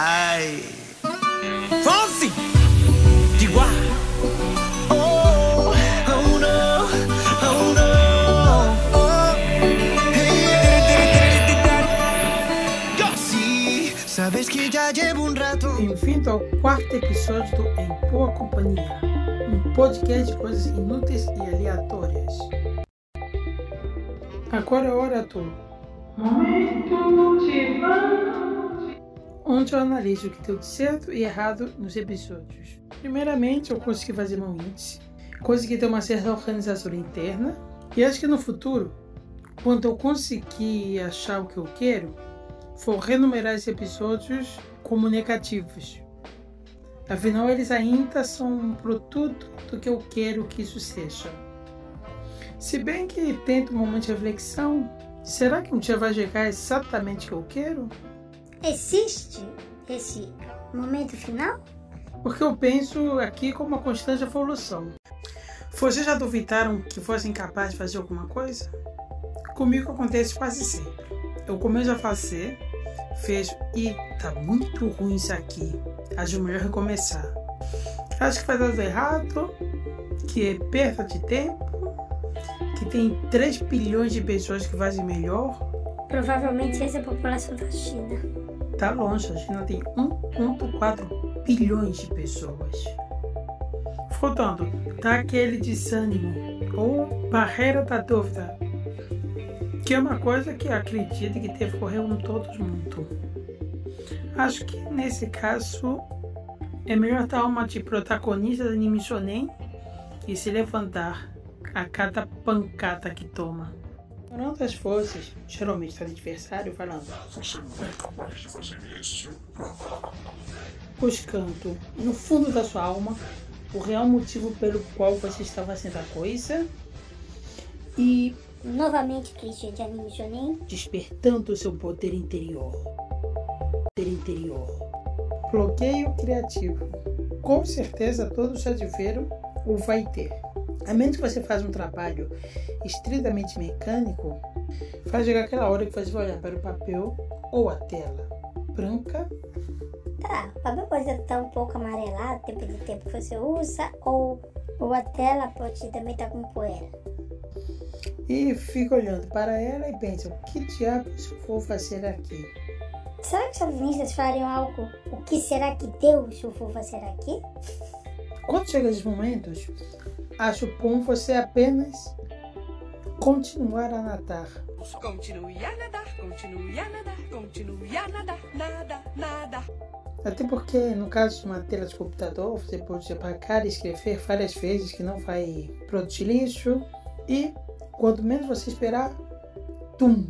Ai. Fonsi! Diwa! Oh, oh no, oh no, oh. Sí, sabes que ya llevo un rato. Bem-vindo ao quarto episódio do Em Boa Companhia, um podcast de coisas inúteis e aleatórias. Agora é hora do Momento de onde eu analiso o que deu de certo e errado nos episódios. Primeiramente, eu consegui fazer meu índice, consegui ter uma certa organização interna, e acho que no futuro, quando eu conseguir achar o que eu quero, vou renumerar esses episódios como negativos. Afinal, eles ainda são um produto do que eu quero que isso seja. Se bem que tento um momento de reflexão, será que um dia vai chegar exatamente o que eu quero? Existe esse momento final? Porque eu penso aqui como uma constante evolução. Vocês já duvidaram que fossem capazes de fazer alguma coisa? Comigo acontece quase sempre. Eu começo a fazer, vejo e tá muito ruim isso aqui. Acho melhor recomeçar. Acho que faz algo errado, que é perda de tempo, que tem 3 bilhões de pessoas que fazem melhor. Provavelmente essa é a população da China. Tá longe, a China tem 1,4 bilhões de pessoas. Portanto, tá aquele desânimo ou barreira da dúvida, que é uma coisa que acredito que deve ocorrer com todo mundo. Acho que nesse caso é melhor dar uma de protagonista de anime shonen e se levantar a cada pancada que toma. Durante as forças, geralmente está adversário falando. Você não é capaz de fazer isso. buscando no fundo da sua alma o real motivo pelo qual você está fazendo a coisa e Novamente clichê de anime shonen. despertando o seu poder interior. Poder interior. Bloqueio criativo. Com certeza todos já tiveram ou vai ter. A menos que você faça um trabalho estritamente mecânico, vai chegar aquela hora que você vai olhar para o papel ou a tela branca Tá, o papel pode estar um pouco amarelado, depende do tempo que você usa, ou, ou a tela pode também estar com poeira. e fica olhando para ela e pensa: o que diabos vou fazer aqui? Será que os alienistas fariam algo? O que será que Deus eu vou fazer aqui? Quando chega esses momentos, acho bom você apenas continuar a nadar. Continue a nadar, continue a nadar, continue a nadar, nada, nada. Até porque, no caso de uma tela de computador, você pode apagar e escrever várias vezes que não vai produzir lixo. E, quanto menos você esperar, tum,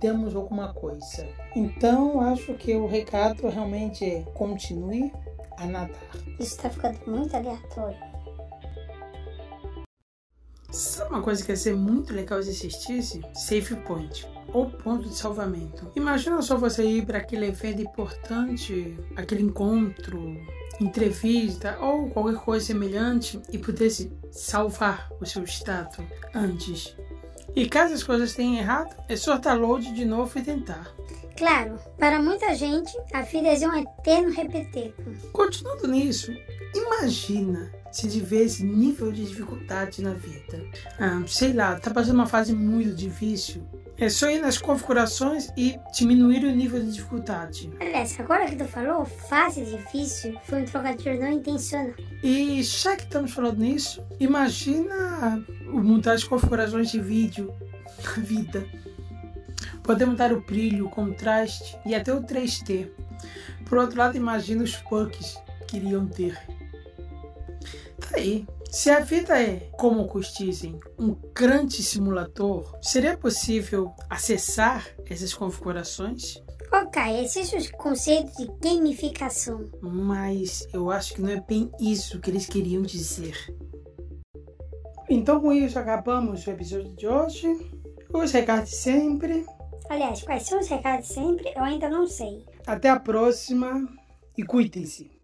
temos alguma coisa. Então, acho que o recado realmente é continue a nadar. Isso tá ficando muito aleatório. Sabe uma coisa que ia ser muito legal se existisse? Save point. Ou ponto de salvamento. Imagina só você ir para aquele evento importante, aquele encontro, entrevista ou qualquer coisa semelhante e pudesse salvar o seu estado antes. E caso as coisas tenham errado, é só load de novo e tentar. Claro, para muita gente, a vida é um eterno repeteco. Continuando nisso, imagina se tiver esse nível de dificuldade na vida. Ah, sei lá, tá passando uma fase muito difícil. É só ir nas configurações e diminuir o nível de dificuldade. Aliás, agora que tu falou, fase difícil foi um trocadilho não intencional. E já que estamos falando nisso, imagina mudar as configurações de vídeo na vida. Podemos dar o brilho, o contraste e até o 3D. Por outro lado, imagina os bugs que iriam ter. Tá aí. Se a vida é, como dizem, um grande simulador, seria possível acessar essas configurações? Ok, esse é o conceito de gamificação. Mas eu acho que não é bem isso que eles queriam dizer. Então, com isso, acabamos o episódio de hoje. Os recados de sempre. Aliás, quais são os recados sempre? Eu ainda não sei. Até a próxima e cuidem-se.